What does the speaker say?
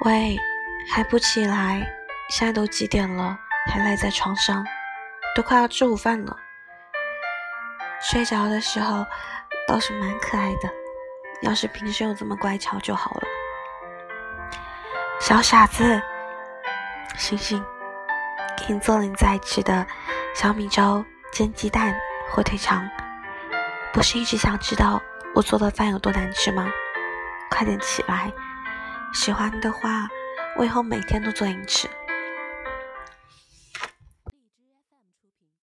喂，还不起来？现在都几点了，还赖在床上，都快要吃午饭了。睡着的时候倒是蛮可爱的，要是平时有这么乖巧就好了。小傻子，星星，给你做你最爱吃的小米粥、煎鸡蛋、火腿肠。不是一直想知道我做的饭有多难吃吗？快点起来！喜欢的话，我以后每天都做给你吃。